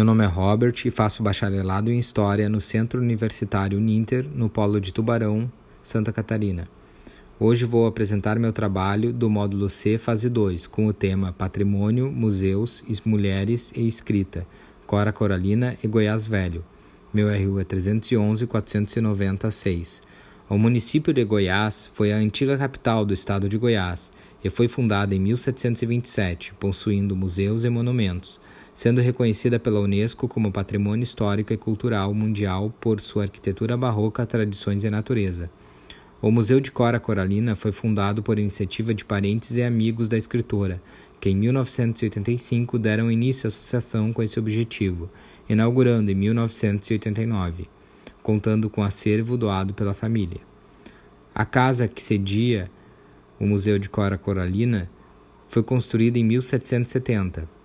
Meu nome é Robert e faço bacharelado em História no Centro Universitário Ninter, no Polo de Tubarão, Santa Catarina. Hoje vou apresentar meu trabalho do módulo C, fase 2, com o tema Patrimônio, Museus, Mulheres e Escrita, Cora Coralina e Goiás Velho. Meu RU é 311 496. O município de Goiás foi a antiga capital do estado de Goiás e foi fundada em 1727, possuindo museus e monumentos sendo reconhecida pela Unesco como Patrimônio Histórico e Cultural Mundial por sua arquitetura barroca, tradições e natureza. O Museu de Cora Coralina foi fundado por iniciativa de parentes e amigos da escritora, que em 1985 deram início à associação com esse objetivo, inaugurando em 1989, contando com acervo doado pela família. A casa que cedia o Museu de Cora Coralina foi construída em 1770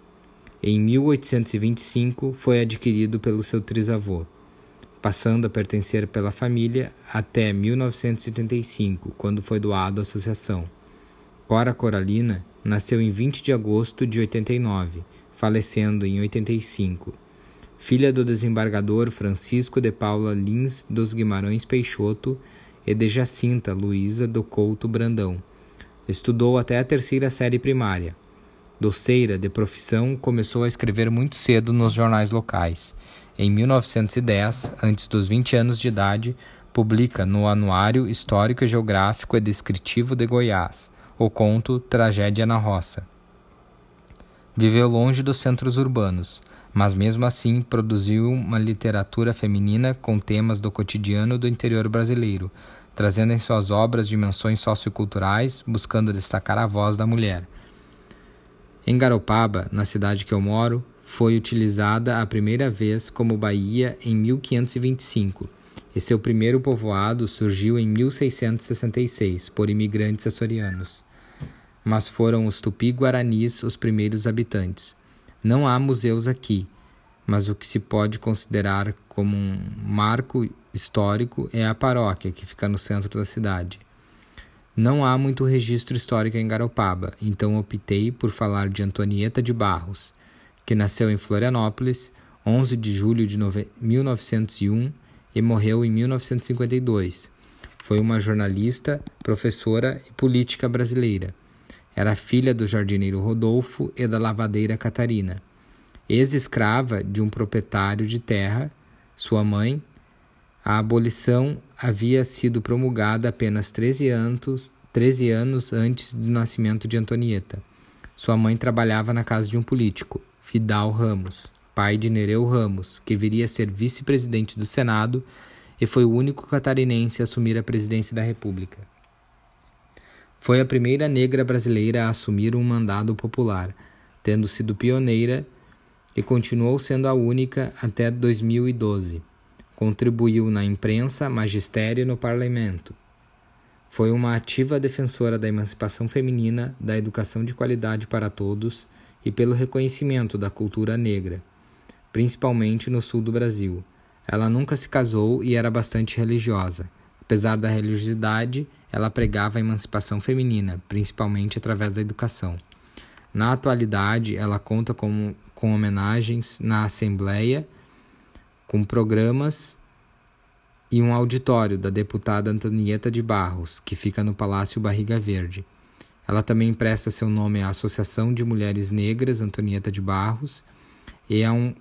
em 1825 foi adquirido pelo seu trisavô, passando a pertencer pela família até 1985, quando foi doado à associação. Cora Coralina nasceu em 20 de agosto de 89, falecendo em 85. Filha do desembargador Francisco de Paula Lins dos Guimarães Peixoto e de Jacinta Luísa do Couto Brandão. Estudou até a terceira série primária Doceira de profissão, começou a escrever muito cedo nos jornais locais. Em 1910, antes dos 20 anos de idade, publica no Anuário Histórico e Geográfico e Descritivo de Goiás o conto Tragédia na Roça. Viveu longe dos centros urbanos, mas mesmo assim produziu uma literatura feminina com temas do cotidiano do interior brasileiro, trazendo em suas obras dimensões socioculturais, buscando destacar a voz da mulher. Em Garopaba, na cidade que eu moro, foi utilizada a primeira vez como baía em 1525 e seu primeiro povoado surgiu em 1666 por imigrantes açorianos. Mas foram os tupi-guaranis os primeiros habitantes. Não há museus aqui, mas o que se pode considerar como um marco histórico é a paróquia, que fica no centro da cidade. Não há muito registro histórico em Garopaba, então optei por falar de Antonieta de Barros, que nasceu em Florianópolis 11 de julho de 1901 e morreu em 1952. Foi uma jornalista, professora e política brasileira. Era filha do jardineiro Rodolfo e da lavadeira Catarina. Ex-escrava de um proprietário de terra, sua mãe, a abolição havia sido promulgada apenas 13 anos, 13 anos antes do nascimento de Antonieta. Sua mãe trabalhava na casa de um político, Fidal Ramos, pai de Nereu Ramos, que viria a ser vice-presidente do Senado e foi o único catarinense a assumir a presidência da República. Foi a primeira negra brasileira a assumir um mandado popular, tendo sido pioneira e continuou sendo a única até 2012. Contribuiu na imprensa, magistério e no parlamento. Foi uma ativa defensora da emancipação feminina, da educação de qualidade para todos e pelo reconhecimento da cultura negra, principalmente no sul do Brasil. Ela nunca se casou e era bastante religiosa. Apesar da religiosidade, ela pregava a emancipação feminina, principalmente através da educação. Na atualidade, ela conta com, com homenagens na Assembleia com programas e um auditório da deputada Antonieta de Barros, que fica no Palácio Barriga Verde. Ela também empresta seu nome à Associação de Mulheres Negras Antonieta de Barros e a, um,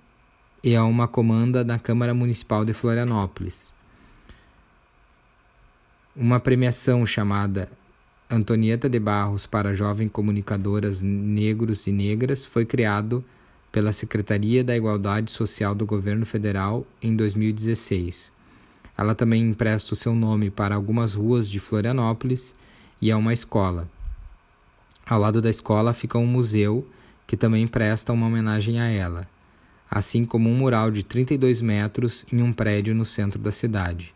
e a uma comanda da Câmara Municipal de Florianópolis. Uma premiação chamada Antonieta de Barros para jovens comunicadoras negros e negras foi criado pela Secretaria da Igualdade Social do Governo Federal em 2016. Ela também empresta o seu nome para algumas ruas de Florianópolis e a uma escola. Ao lado da escola fica um museu que também presta uma homenagem a ela, assim como um mural de 32 metros em um prédio no centro da cidade.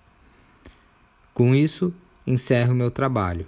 Com isso, encerro meu trabalho.